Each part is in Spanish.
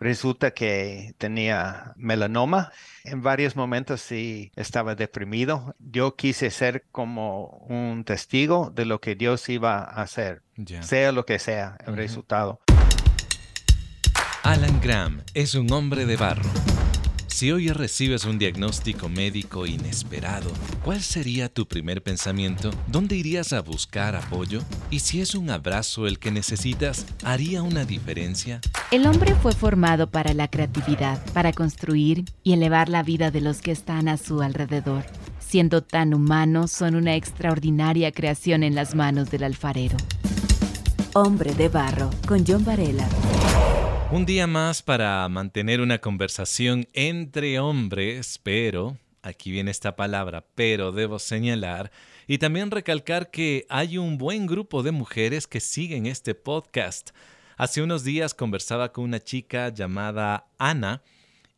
resulta que tenía melanoma. En varios momentos sí estaba deprimido. Yo quise ser como un testigo de lo que Dios iba a hacer, sea lo que sea el resultado. Alan Graham es un hombre de barro si hoy recibes un diagnóstico médico inesperado, ¿cuál sería tu primer pensamiento? ¿Dónde irías a buscar apoyo? ¿Y si es un abrazo el que necesitas, haría una diferencia? El hombre fue formado para la creatividad, para construir y elevar la vida de los que están a su alrededor. Siendo tan humanos, son una extraordinaria creación en las manos del alfarero. Hombre de Barro, con John Varela. Un día más para mantener una conversación entre hombres, pero, aquí viene esta palabra, pero debo señalar, y también recalcar que hay un buen grupo de mujeres que siguen este podcast. Hace unos días conversaba con una chica llamada Ana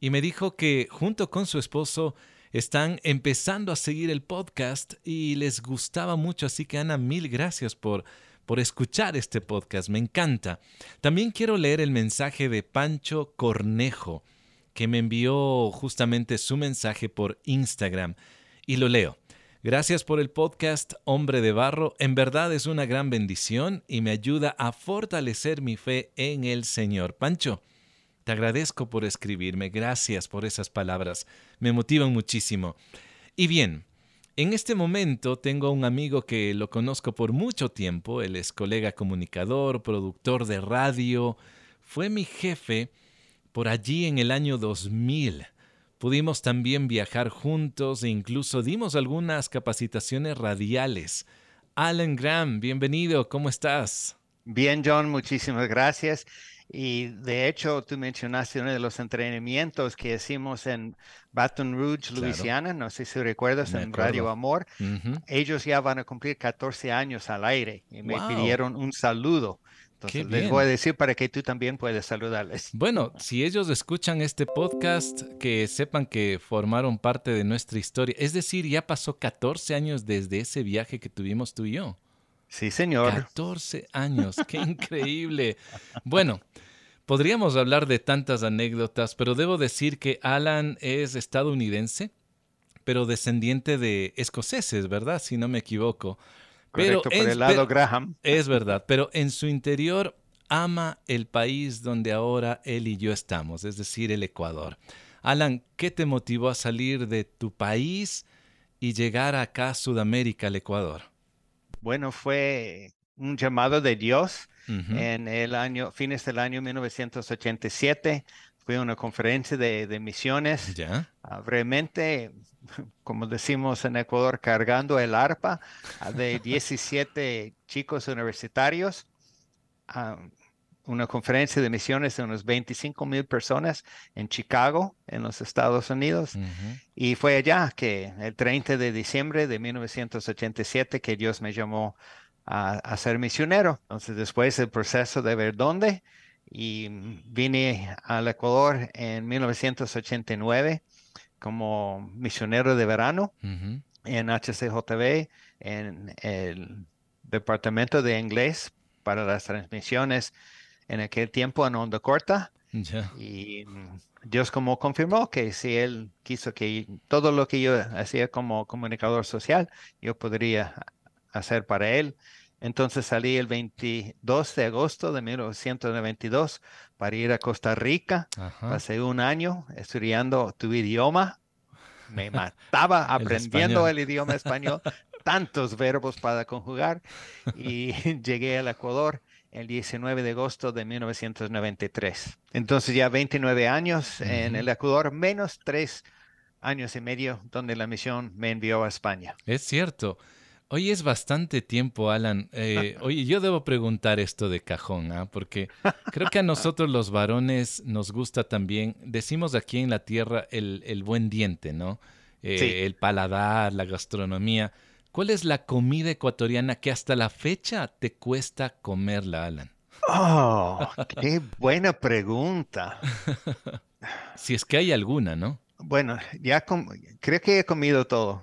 y me dijo que junto con su esposo están empezando a seguir el podcast y les gustaba mucho, así que Ana, mil gracias por por escuchar este podcast, me encanta. También quiero leer el mensaje de Pancho Cornejo, que me envió justamente su mensaje por Instagram, y lo leo. Gracias por el podcast Hombre de Barro, en verdad es una gran bendición y me ayuda a fortalecer mi fe en el Señor. Pancho, te agradezco por escribirme, gracias por esas palabras, me motivan muchísimo. Y bien, en este momento tengo un amigo que lo conozco por mucho tiempo, él es colega comunicador, productor de radio, fue mi jefe por allí en el año 2000. Pudimos también viajar juntos e incluso dimos algunas capacitaciones radiales. Alan Graham, bienvenido, ¿cómo estás? Bien, John, muchísimas gracias. Y de hecho, tú mencionaste uno de los entrenamientos que hicimos en Baton Rouge, Louisiana, no sé si recuerdas, en Radio Amor. Ellos ya van a cumplir 14 años al aire y me pidieron un saludo. Entonces les voy a decir para que tú también puedas saludarles. Bueno, si ellos escuchan este podcast, que sepan que formaron parte de nuestra historia. Es decir, ya pasó 14 años desde ese viaje que tuvimos tú y yo. Sí, señor. 14 años, qué increíble. Bueno, podríamos hablar de tantas anécdotas, pero debo decir que Alan es estadounidense, pero descendiente de escoceses, ¿verdad? Si no me equivoco. Correcto, por el lado Graham. Es verdad, pero en su interior ama el país donde ahora él y yo estamos, es decir, el Ecuador. Alan, ¿qué te motivó a salir de tu país y llegar acá a Sudamérica, al Ecuador? Bueno, fue un llamado de Dios en el año, fines del año 1987. Fue una conferencia de, misiones. ¿Ya? Ah, brevemente, como decimos en Ecuador, cargando el arpa ah, de 17 chicos universitarios. Ah, una conferencia de misiones de unos 25 mil personas en Chicago, en los Estados Unidos. Y fue allá que el 30 de diciembre de 1987 que Dios me llamó a, ser misionero. Entonces después el proceso de ver dónde y vine al Ecuador en 1989 como misionero de verano en HCJB, en el departamento de inglés para las transmisiones en aquel tiempo en onda corta. Y mm, Dios como confirmó que si Él quiso que todo lo que yo hacía como comunicador social, yo podría hacer para Él. Entonces salí el 22 de agosto de 1992 para ir a Costa Rica. Pasé un año estudiando tu idioma. Me mataba aprendiendo el idioma español, tantos verbos para conjugar. Y llegué al Ecuador el 19 de agosto de 1993. Entonces ya 29 años en el Ecuador, menos tres años y medio donde la misión me envió a España. Es cierto. Hoy es bastante tiempo, Alan. Eh, oye, yo debo preguntar esto de cajón, ¿ah? porque creo que a nosotros los varones nos gusta también, decimos aquí en la tierra, el, buen diente, ¿no? Eh, el paladar, la gastronomía. ¿Cuál es la comida ecuatoriana que hasta la fecha te cuesta comerla, Alan? Oh, qué buena pregunta. si es que hay alguna, ¿no? Bueno, ya creo que he comido todo.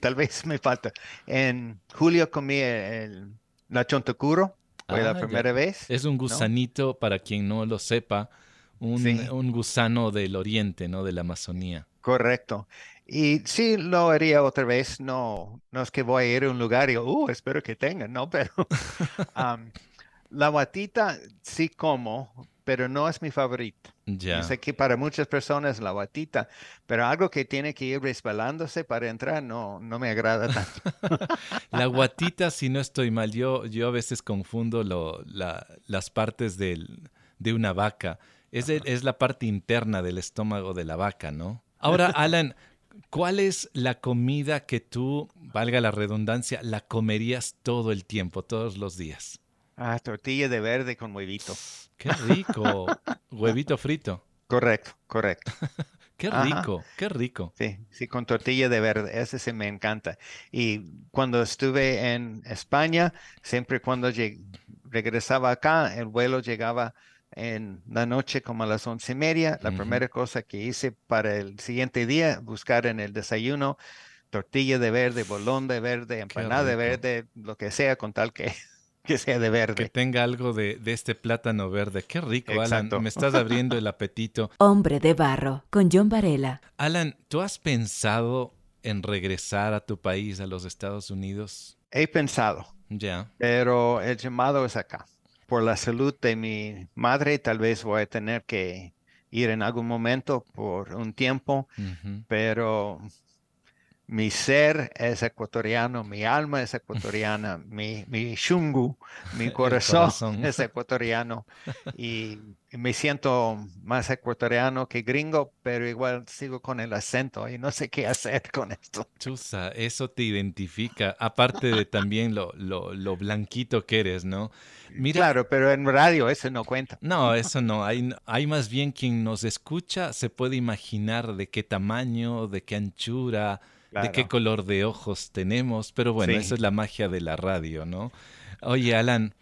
Tal, vez me falta. En julio comí el, la chontocuro. Fue la ah, primera vez. Es un gusanito, para quien no lo sepa, un, gusano del oriente, ¿no? De la Amazonía. Correcto. Y sí, lo haría otra vez. No, no es que voy a ir a un lugar y, uh, espero que tengan, ¿no? Pero la guatita sí como, pero no es mi favorito. Ya. sé que para muchas personas la guatita, pero algo que tiene que ir resbalándose para entrar no, no me agrada tanto. la guatita, si no estoy mal, yo, yo a veces confundo las partes de una vaca. Es, es la parte interna del estómago de la vaca, ¿no? Ahora, Alan, ¿cuál es la comida que tú, valga la redundancia, la comerías todo el tiempo, todos los días? Ah, tortilla de verde con huevito. Qué rico. Huevito frito. Correcto, correcto. qué rico, qué rico. Sí, sí, con tortilla de verde. Ese sí me encanta. Y cuando estuve en España, siempre cuando regresaba acá, el vuelo llegaba en la noche como a las once y media. La primera cosa que hice para el siguiente día, buscar en el desayuno tortilla de verde, bolón de verde, empanada de verde, lo que sea, con tal que que sea de verde. Que tenga algo de, este plátano verde. Qué rico, Alan. Me estás abriendo el apetito. Hombre de barro, con John Varela. Alan, ¿tú has pensado en regresar a tu país, a los Estados Unidos? He pensado. Ya. Pero el llamado es acá. Por la salud de mi madre, tal vez voy a tener que ir en algún momento por un tiempo, pero mi ser es ecuatoriano, mi alma es ecuatoriana, mi, mi shungu, mi corazón, es ecuatoriano y, me siento más ecuatoriano que gringo, pero igual sigo con el acento y no sé qué hacer con esto. Chusa, eso te identifica, aparte de también lo, lo, blanquito que eres, ¿no? Mira, claro, pero en radio eso no cuenta. No, eso no. Hay, hay más bien quien nos escucha se puede imaginar de qué tamaño, de qué anchura, de qué color de ojos tenemos, pero bueno, esa es la magia de la radio, ¿no? Oye, Alan,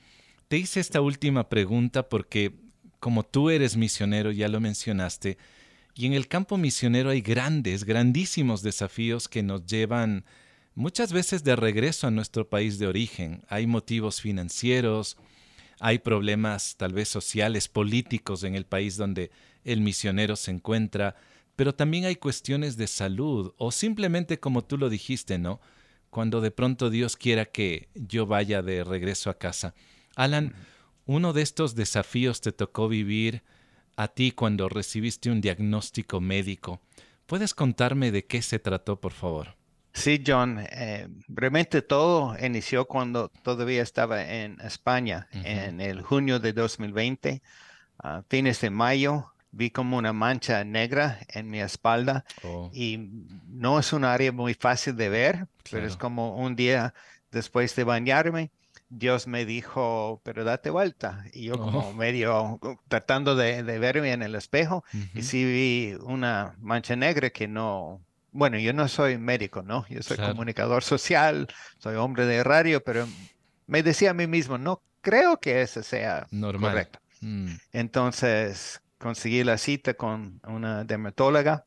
te hice esta última pregunta porque como tú eres misionero, ya lo mencionaste, y en el campo misionero hay grandes, grandísimos desafíos que nos llevan muchas veces de regreso a nuestro país de origen. Hay motivos financieros, hay problemas tal vez sociales, políticos en el país donde el misionero se encuentra, pero también hay cuestiones de salud o simplemente como tú lo dijiste, ¿no? Cuando de pronto Dios quiera que yo vaya de regreso a casa. Alan, uno de estos desafíos te tocó vivir a ti cuando recibiste un diagnóstico médico. ¿Puedes contarme de qué se trató, por favor? Sí, John. Eh, brevemente todo inició cuando todavía estaba en España, en el junio de 2020, a fines de mayo vi como una mancha negra en mi espalda oh. y no es un área muy fácil de ver, pero es como un día después de bañarme, Dios me dijo, pero date vuelta. Y yo como oh. medio tratando de, verme en el espejo y sí vi una mancha negra que no, bueno, yo no soy médico, ¿no? Yo soy comunicador social, soy hombre de radio, pero me decía a mí mismo, no creo que eso sea Normal. correcto. Mm. Entonces, conseguí la cita con una dermatóloga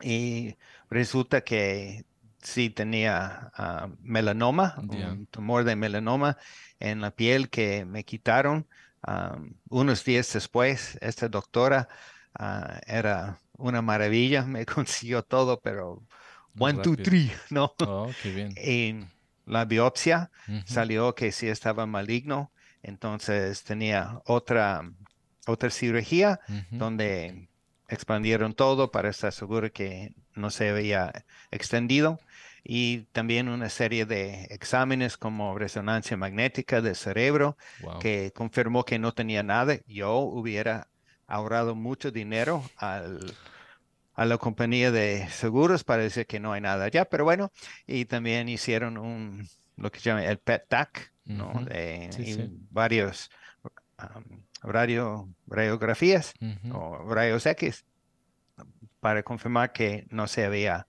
y resulta que sí tenía ah, melanoma, un tumor de melanoma en la piel que me quitaron. Ah, unos días después, esta doctora ah, era una maravilla, me consiguió todo, pero one, two, three, ¿no? Oh, qué bien. Y la biopsia salió que sí estaba maligno, entonces tenía otra otra cirugía donde expandieron todo para estar seguro que no se había extendido. Y también una serie de exámenes como resonancia magnética del cerebro que confirmó que no tenía nada. Yo hubiera ahorrado mucho dinero al, a la compañía de seguros para decir que no hay nada allá, pero bueno, y también hicieron un, lo que se llama el PET-TAC, ¿no? de, varios radio, radiografías o rayos X para confirmar que no se había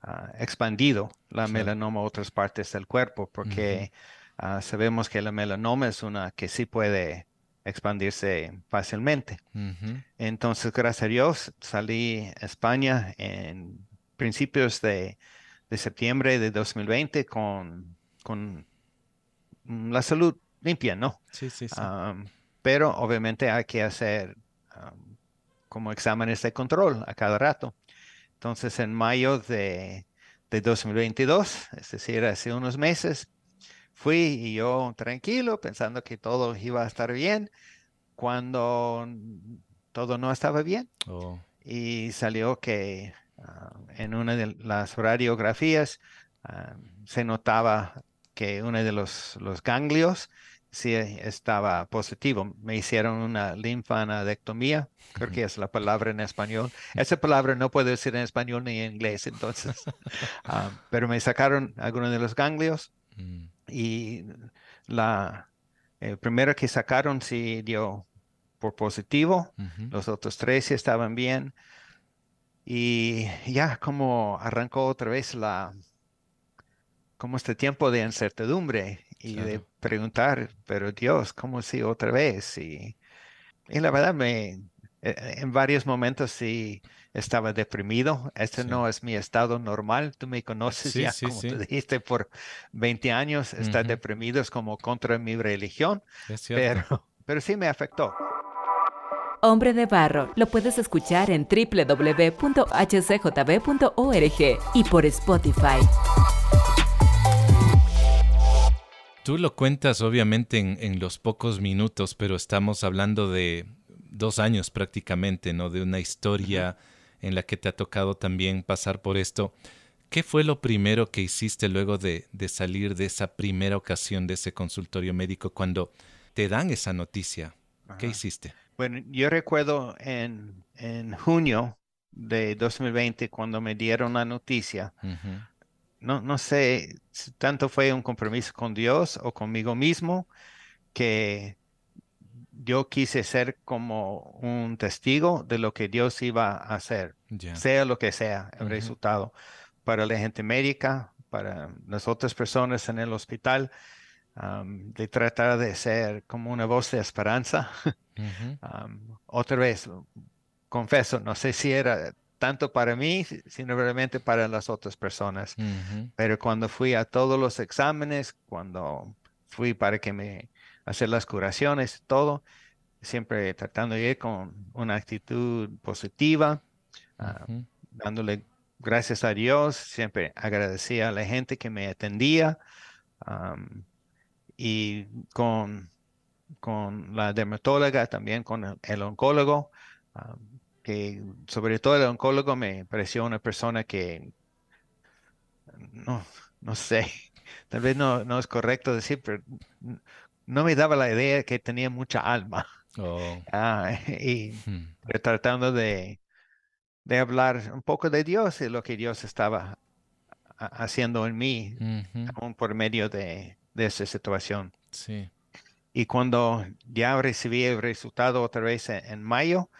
ah, expandido la melanoma a otras partes del cuerpo, porque ah, sabemos que la melanoma es una que sí puede expandirse fácilmente. Entonces, gracias a Dios, salí a España en principios de, septiembre de 2020 con, con la salud limpia, ¿no? Sí, sí, sí pero obviamente hay que hacer como exámenes de control a cada rato. Entonces, en mayo de, de 2022, es decir, hace unos meses, fui y yo tranquilo, pensando que todo iba a estar bien, cuando todo no estaba bien. Oh. Y salió que ah, en una de las radiografías ah, se notaba que uno de los, los ganglios sí estaba positivo. Me hicieron una linfanadectomía, creo que es la palabra en español. Esa palabra no puedo decir en español ni en inglés, entonces. Ah, pero me sacaron algunos de los ganglios mm. y la el primero que sacaron sí dio por positivo, los otros tres sí estaban bien. Y ya como arrancó otra vez la, como este tiempo de incertidumbre y de preguntar, pero Dios, ¿cómo si otra vez? Y, y la verdad, me, e, en varios momentos sí estaba deprimido. Este no es mi estado normal. Tú me conoces ya, como te dijiste, por 20 años. Estar deprimido es como contra mi religión, pero, pero sí me afectó. Hombre de Barro lo puedes escuchar en www.hcjb.org y por Spotify. Tú lo cuentas obviamente en, los pocos minutos, pero estamos hablando de dos años prácticamente, ¿no? De una historia en la que te ha tocado también pasar por esto. ¿Qué fue lo primero que hiciste luego de, salir de esa primera ocasión de ese consultorio médico cuando te dan esa noticia? ¿Qué hiciste? Bueno, yo recuerdo en, junio de 2020 cuando me dieron la noticia no, no sé si tanto fue un compromiso con Dios o conmigo mismo que yo quise ser como un testigo de lo que Dios iba a hacer, sea lo que sea el resultado, para la gente médica, para las otras personas en el hospital, de tratar de ser como una voz de esperanza. otra vez, confieso, no sé si era tanto para mí, sino realmente para las otras personas. Pero cuando fui a todos los exámenes, cuando fui para que me hacer las curaciones, todo, siempre tratando de ir con una actitud positiva, ah, dándole gracias a Dios, siempre agradecía a la gente que me atendía y con, con la dermatóloga, también con el, oncólogo que sobre todo el oncólogo me pareció una persona que, no, no sé, tal vez no, no es correcto decir, pero no me daba la idea que tenía mucha alma. Oh. Ah, y hmm. tratando de, de, hablar un poco de Dios y lo que Dios estaba haciendo en mí, aún por medio de, de esa situación. Sí. Y cuando ya recibí el resultado otra vez en mayo,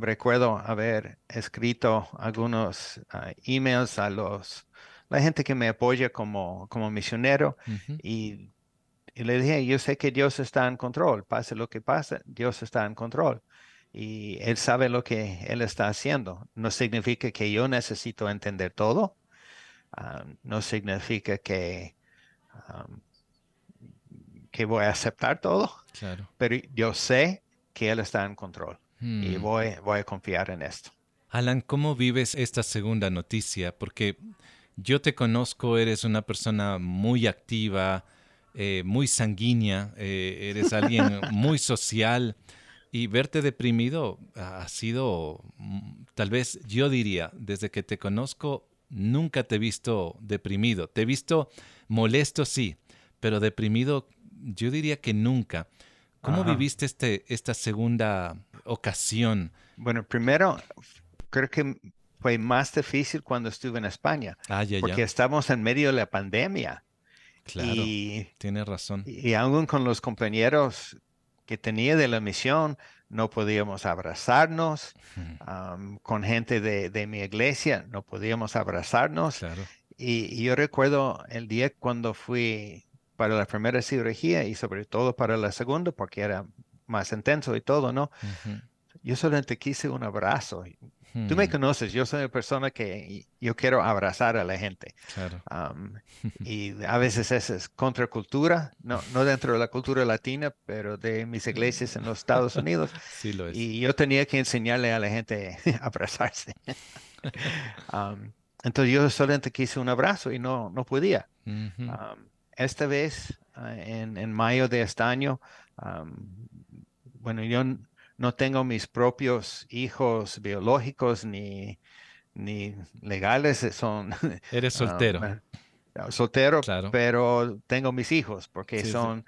recuerdo haber escrito algunos ah, emails a los la gente que me apoya como, como misionero y, le dije, yo sé que Dios está en control, pase lo que pase, Dios está en control y Él sabe lo que Él está haciendo. No significa que yo necesito entender todo, no significa que, que voy a aceptar todo, pero yo sé que Él está en control. Y hmm. voy, voy a confiar en esto. Alan, ¿cómo vives esta segunda noticia? Porque yo te conozco, eres una persona muy activa, eh, muy sanguínea, eh, eres alguien muy social y verte deprimido ha sido, mm, tal vez yo diría, desde que te conozco, nunca te he visto deprimido. Te he visto molesto, sí, pero deprimido yo diría que nunca. ¿Cómo viviste este, esta segunda ocasión? Bueno, primero, creo que fue más difícil cuando estuve en España, ah, porque estamos en medio de la pandemia. Claro, y, tienes razón. Y, aún con los compañeros que tenía de la misión, no podíamos abrazarnos. con gente de, mi iglesia, no podíamos abrazarnos. Claro. Y, y, yo recuerdo el día cuando fui para la primera cirugía y sobre todo para la segunda, porque era más intenso y todo, ¿no? Yo solamente quise un abrazo. Tú me conoces, yo soy una persona que yo quiero abrazar a la gente. Claro. y a veces esa es contracultura, no, no dentro de la cultura latina, pero de mis iglesias en los Estados Unidos. Sí lo es. Y yo tenía que enseñarle a la gente a abrazarse. entonces yo solamente quise un abrazo y no, no podía. esta vez, ah, en, en, mayo de este año, bueno, yo no tengo mis propios hijos biológicos ni, ni legales, eh, son... Eres soltero. soltero, pero tengo mis hijos porque son...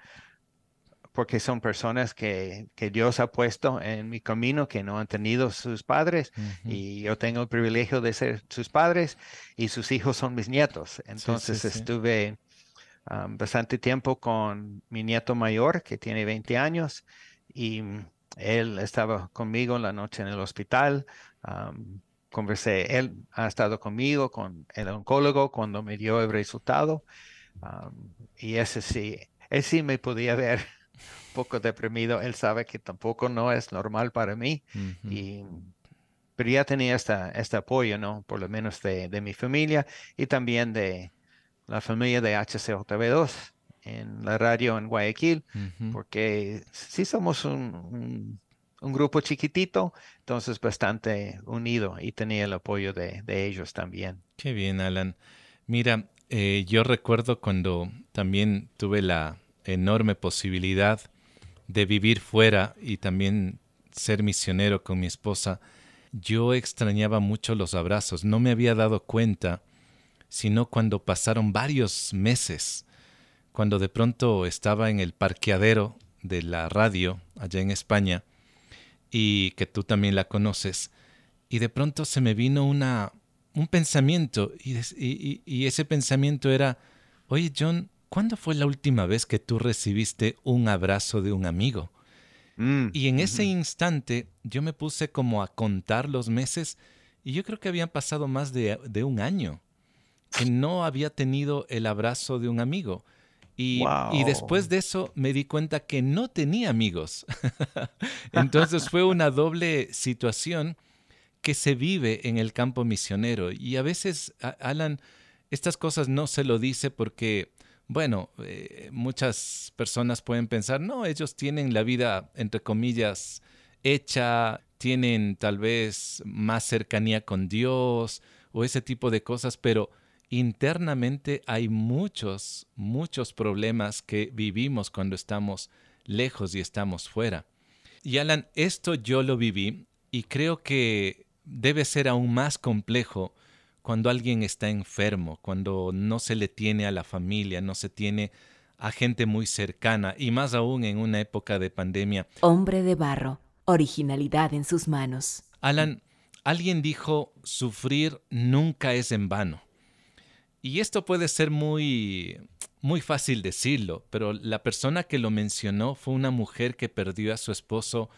porque son personas que, que, Dios ha puesto en mi camino, que no han tenido sus padres, y yo tengo el privilegio de ser sus padres, y sus hijos son mis nietos. Entonces estuve bastante tiempo con mi nieto mayor, que tiene 20 años, y él estaba conmigo en la noche en el hospital. conversé, él ha estado conmigo, con el oncólogo, cuando me dio el resultado. y ese sí, él sí me podía ver un poco deprimido. Él sabe que tampoco no es normal para mí. y, pero ya tenía esta, este apoyo, ¿no? Por lo menos de, de mi familia y también de la familia de HCJB2 en la radio en Guayaquil, porque sí somos un, grupo chiquitito, entonces bastante unido y tenía el apoyo de, ellos también. Qué bien, Alan. Mira, eh, yo recuerdo cuando también tuve la enorme posibilidad de vivir fuera y también ser misionero con mi esposa, yo extrañaba mucho los abrazos. No me había dado cuenta, sino cuando pasaron varios meses cuando de pronto estaba en el parqueadero de la radio allá en España y que tú también la conoces y de pronto se me vino una un pensamiento y, y, ese pensamiento era oye John ¿cuándo fue la última vez que tú recibiste un abrazo de un amigo? Mm, y en ese instante yo me puse como a contar los meses y yo creo que habían pasado más de, de un año que no había tenido el abrazo de un amigo. Y, después de eso me di cuenta que no tenía amigos. Entonces fue una doble situación que se vive en el campo misionero. Y a veces, Alan, estas cosas no se lo dice porque, bueno, eh, muchas personas pueden pensar, no, ellos tienen la vida, entre comillas, hecha, tienen tal vez más cercanía con Dios o ese tipo de cosas, pero internamente hay muchos, muchos problemas que vivimos cuando estamos lejos y estamos fuera. Y Alan, esto yo lo viví y creo que debe ser aún más complejo cuando alguien está enfermo, cuando no se le tiene a la familia, no se tiene a gente muy cercana y más aún en una época de pandemia. Hombre de barro, originalidad en sus manos. Alan, alguien dijo, sufrir nunca es en vano. Y esto puede ser muy, muy fácil decirlo, pero la persona que lo mencionó fue una mujer que perdió a su esposo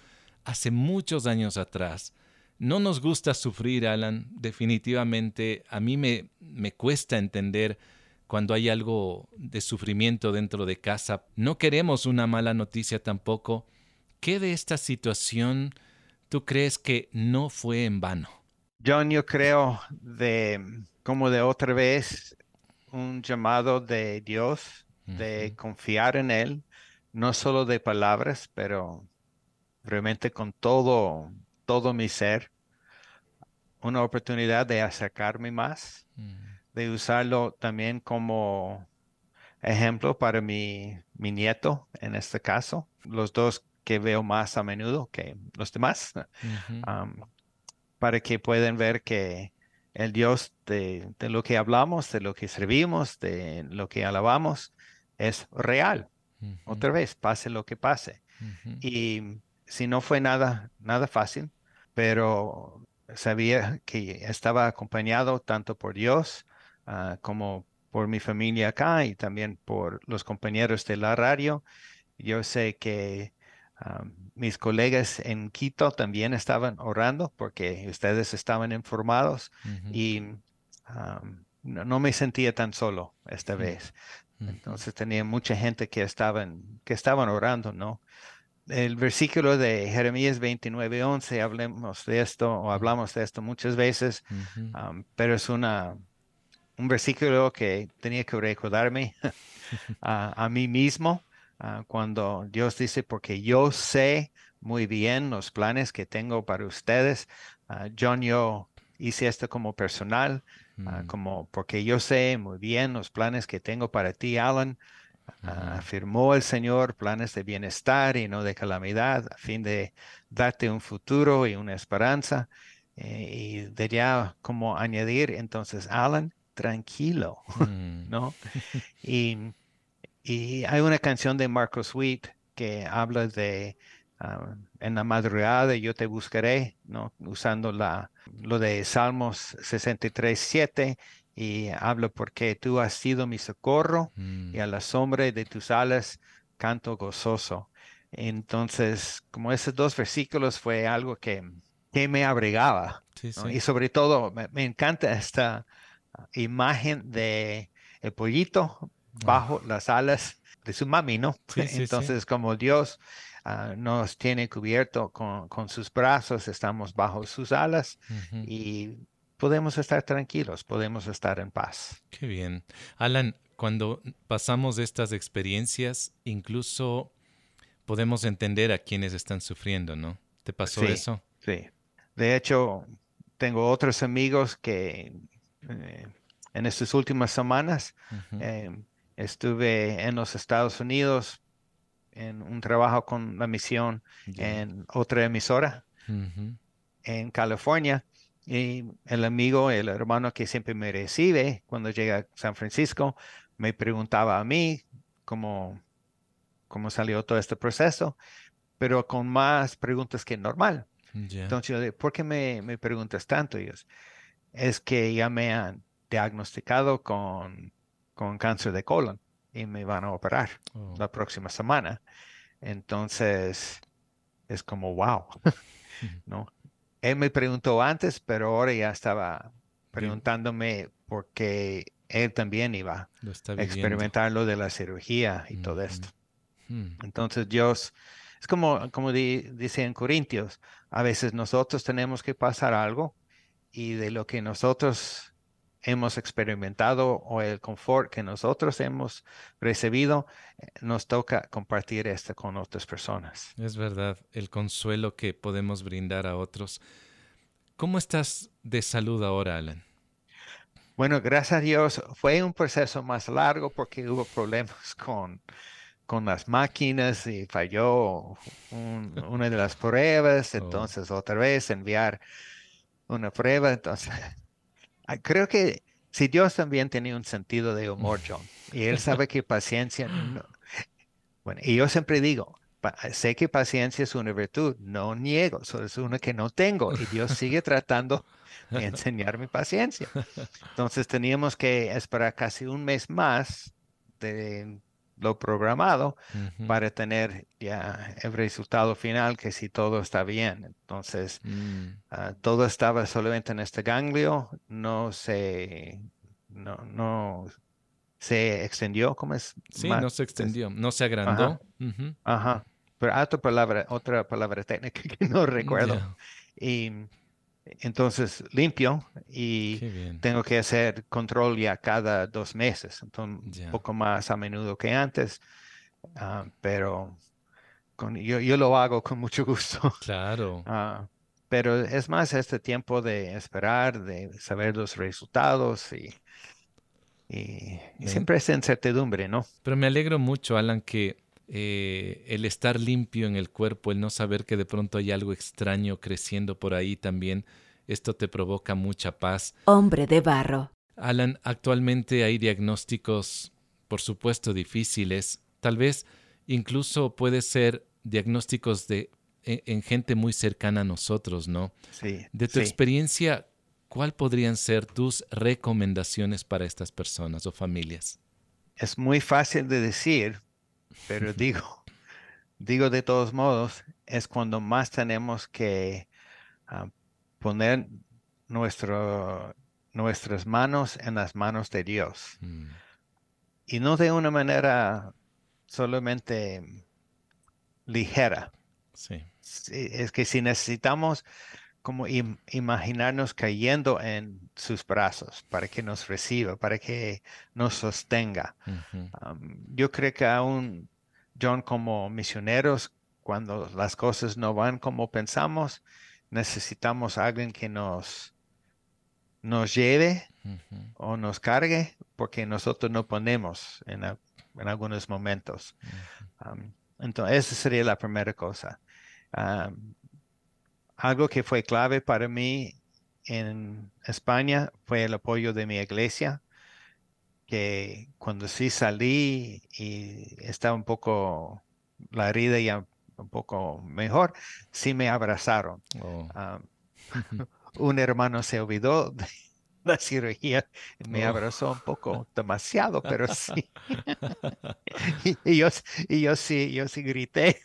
hace muchos años atrás. No nos gusta sufrir, Alan, definitivamente. A mí me, me cuesta entender cuando hay algo de sufrimiento dentro de casa. No queremos una mala noticia tampoco. ¿Qué de esta situación tú crees que no fue en vano? John, yo creo de como de otra vez un llamado de Dios, de confiar en Él, no solo de palabras, pero realmente con todo, todo mi ser. Una oportunidad de acercarme más, de usarlo también como ejemplo para mi, mi nieto, en este caso, los dos que veo más a menudo que los demás, para que puedan ver que el Dios de, lo que hablamos, de lo que servimos, de lo que alabamos, es real. Otra vez, pase lo que pase. Y si no fue nada, nada fácil, pero sabía que estaba acompañado tanto por Dios ah, como por mi familia acá y también por los compañeros de la radio. Yo sé que mis colegas en Quito también estaban orando porque ustedes estaban informados y no, me sentía tan solo esta vez. Entonces tenía mucha gente que estaban, que estaban orando, ¿no? el versículo de Jeremías 29, 11, hablemos de esto o hablamos de esto muchas veces, pero es una, un versículo que tenía que recordarme a, mí mismo cuando Dios dice, porque yo sé muy bien los planes que tengo para ustedes. John, yo hice esto como personal, mm. como porque yo sé muy bien los planes que tengo para ti, Alan. Afirmó el Señor planes de bienestar y no de calamidad, a fin de darte un futuro y una esperanza. Eh, y diría como añadir, entonces, Alan, tranquilo, mm. ¿no? y, y, hay una canción de Marcos Witt que habla de ah, en la madrugada yo te buscaré, ¿no? Usando la, lo de Salmos 63, 7 y hablo porque tú has sido mi socorro y mm. a la sombra de tus alas canto gozoso. Entonces, como esos dos versículos fue algo que, que me abrigaba. Y sobre todo, me, encanta esta imagen de el pollito bajo las alas de su mami, ¿no? Entonces, como Dios ah, nos tiene cubierto con, con, sus brazos, estamos bajo sus alas y podemos estar tranquilos, podemos estar en paz. Qué bien. Alan, cuando pasamos estas experiencias, incluso podemos entender a quienes están sufriendo, ¿no? ¿Te pasó eso? Sí. De hecho, tengo otros amigos que eh, en estas últimas semanas eh, estuve en los Estados Unidos en un trabajo con la misión en otra emisora en California y el amigo, el hermano que siempre me recibe cuando llega a San Francisco, me preguntaba a mí cómo, cómo salió todo este proceso, pero con más preguntas que normal. Entonces yo ¿por qué me, me preguntas tanto? Ellos, es que ya me han diagnosticado con, con cáncer de colon y me van a operar oh. la próxima semana. Entonces, es como, wow, ¿no? él me preguntó antes, pero ahora ya estaba preguntándome por qué él también iba a experimentar lo de la cirugía y todo esto. Hmm. Entonces Dios, es como, como dice en Corintios, a veces nosotros tenemos que pasar algo y de lo que nosotros hemos experimentado o el confort que nosotros hemos recibido, eh, nos toca compartir esto con otras personas. Es verdad, el consuelo que podemos brindar a otros. ¿Cómo estás de salud ahora, Alan? Bueno, gracias a Dios fue un proceso más largo porque hubo problemas con, con las máquinas y falló una de las pruebas, oh. entonces otra vez enviar una prueba, entonces creo que si Dios también tenía un sentido de humor, John, y Él sabe que paciencia... No, bueno, y yo siempre digo, sé que paciencia es una virtud, no niego, solo es una que no tengo, y Dios sigue tratando de enseñarme paciencia. Entonces teníamos que esperar casi un mes más de lo programado para tener ya el resultado final que si todo está bien. Entonces, mm. ah, todo estaba solamente en este ganglio, no se, no, no se extendió, ¿cómo es? Sí, no se extendió, no se agrandó. Ajá. Pero otra palabra, otra palabra técnica que no recuerdo. Y entonces limpio y tengo que hacer control ya cada dos meses, entonces un poco más a menudo que antes, ah, pero con, yo, yo, lo hago con mucho gusto. Claro. Ah, pero es más este tiempo de esperar, de saber los resultados y, y, siempre es incertidumbre, ¿no? Pero me alegro mucho, Alan, que eh, el estar limpio en el cuerpo, el no saber que de pronto hay algo extraño creciendo por ahí también, esto te provoca mucha paz. Hombre de barro. Alan, actualmente hay diagnósticos, por supuesto, difíciles. Tal vez incluso puede ser diagnósticos de e, en, gente muy cercana a nosotros, ¿no? Sí. De tu experiencia, ¿cuál podrían ser tus recomendaciones para estas personas o familias? Es muy fácil de decir, pero digo, digo de todos modos, es cuando más tenemos que ah, poner nuestro, nuestras manos en las manos de Dios. Mm. Y no de una manera solamente ligera, Sí. Es que si necesitamos como imaginarnos cayendo en sus brazos para que nos reciba, para que nos sostenga. yo creo que aún, John, como misioneros, cuando las cosas no van como pensamos, necesitamos alguien que nos, nos lleve o nos cargue, porque nosotros no ponemos en, algunos momentos. entonces, esa sería la primera cosa algo que fue clave para mí en España fue el apoyo de mi iglesia, que cuando sí salí y estaba un poco la herida ya un poco mejor, sí me abrazaron. Oh. Ah, un hermano se olvidó de la cirugía me oh. abrazó un poco demasiado, pero sí. y, yo, y yo sí, yo sí grité.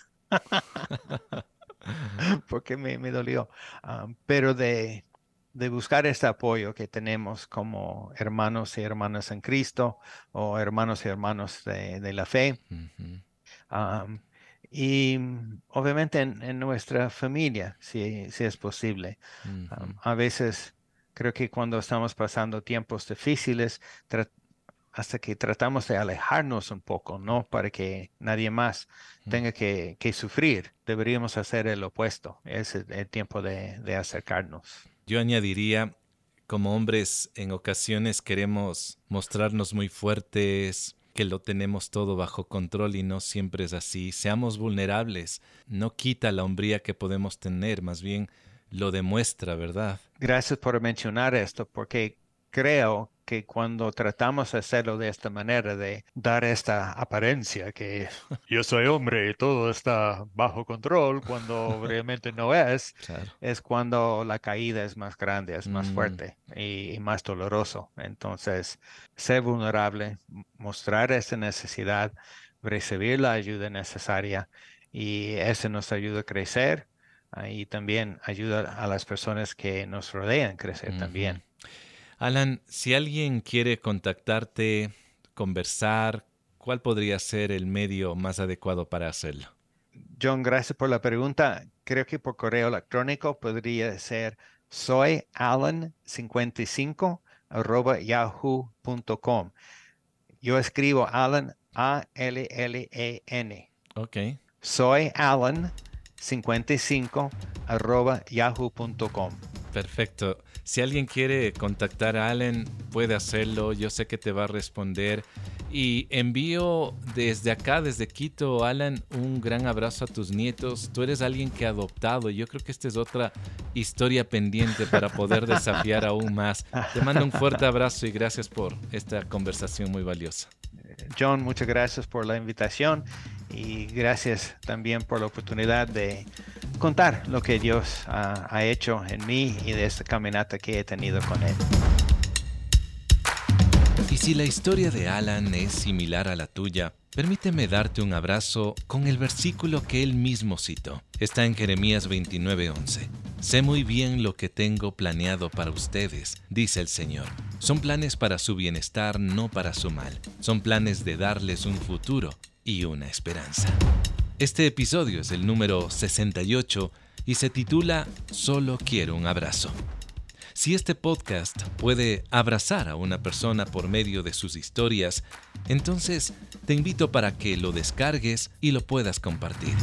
porque me, me dolió. Ah, pero de, de, buscar este apoyo que tenemos como hermanos y hermanas en Cristo o hermanos y hermanos de, de la fe. y obviamente en, nuestra familia, si, si es posible. a veces creo que cuando estamos pasando tiempos difíciles, hasta que tratamos de alejarnos un poco, ¿no? Para que nadie más tenga que, sufrir. Deberíamos hacer el opuesto. Es el, tiempo de, de, acercarnos. Yo añadiría, como hombres, en ocasiones queremos mostrarnos muy fuertes, que lo tenemos todo bajo control y no siempre es así. Seamos vulnerables. No quita la hombría que podemos tener, más bien lo demuestra, ¿verdad? Gracias por mencionar esto, porque creo que cuando tratamos de hacerlo de esta manera, de dar esta apariencia que yo soy hombre y todo está bajo control, cuando realmente no es, es cuando la caída es más grande, es más mm. fuerte y, más doloroso. Entonces, ser vulnerable, mostrar esa necesidad, recibir la ayuda necesaria y eso nos ayuda a crecer y también ayuda a las personas que nos rodean a crecer también. Alan, si alguien quiere contactarte, conversar, ¿cuál podría ser el medio más adecuado para hacerlo? John, gracias por la pregunta. Creo que por correo electrónico podría ser soy alan55 arroba yahoo.com. Yo escribo Alan A-L-L-E-N. Ok. Soy Alan55 arroba yahoo.com. Perfecto. Si alguien quiere contactar a Allen, puede hacerlo. Yo sé que te va a responder. Y envío desde acá, desde Quito, Alan, un gran abrazo a tus nietos. Tú eres alguien que ha adoptado. Yo creo que esta es otra historia pendiente para poder desafiar aún más. Te mando un fuerte abrazo y gracias por esta conversación muy valiosa. John, muchas gracias por la invitación y gracias también por la oportunidad de contar lo que Dios ha, hecho en mí y de esta caminata que he tenido con Él. Y si la historia de Alan es similar a la tuya, permíteme darte un abrazo con el versículo que él mismo citó. Está en Jeremías 29:11. Sé muy bien lo que tengo planeado para ustedes, dice el Señor. Son planes para su bienestar, no para su mal. Son planes de darles un futuro y una esperanza. Este episodio es el número 68 y se titula Solo quiero un abrazo. Si este podcast puede abrazar a una persona por medio de sus historias, entonces te invito para que lo descargues y lo puedas compartir.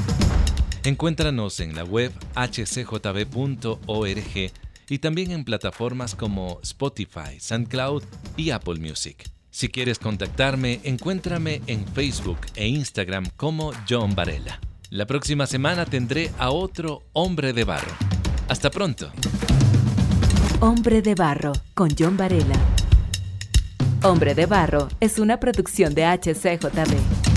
Encuéntranos en la web hcjb.org y también en plataformas como Spotify, SoundCloud y Apple Music. Si quieres contactarme, encuéntrame en Facebook e Instagram como John Varela. La próxima semana tendré a otro hombre de barro. Hasta pronto. Hombre de barro con John Varela. Hombre de barro es una producción de HCJB.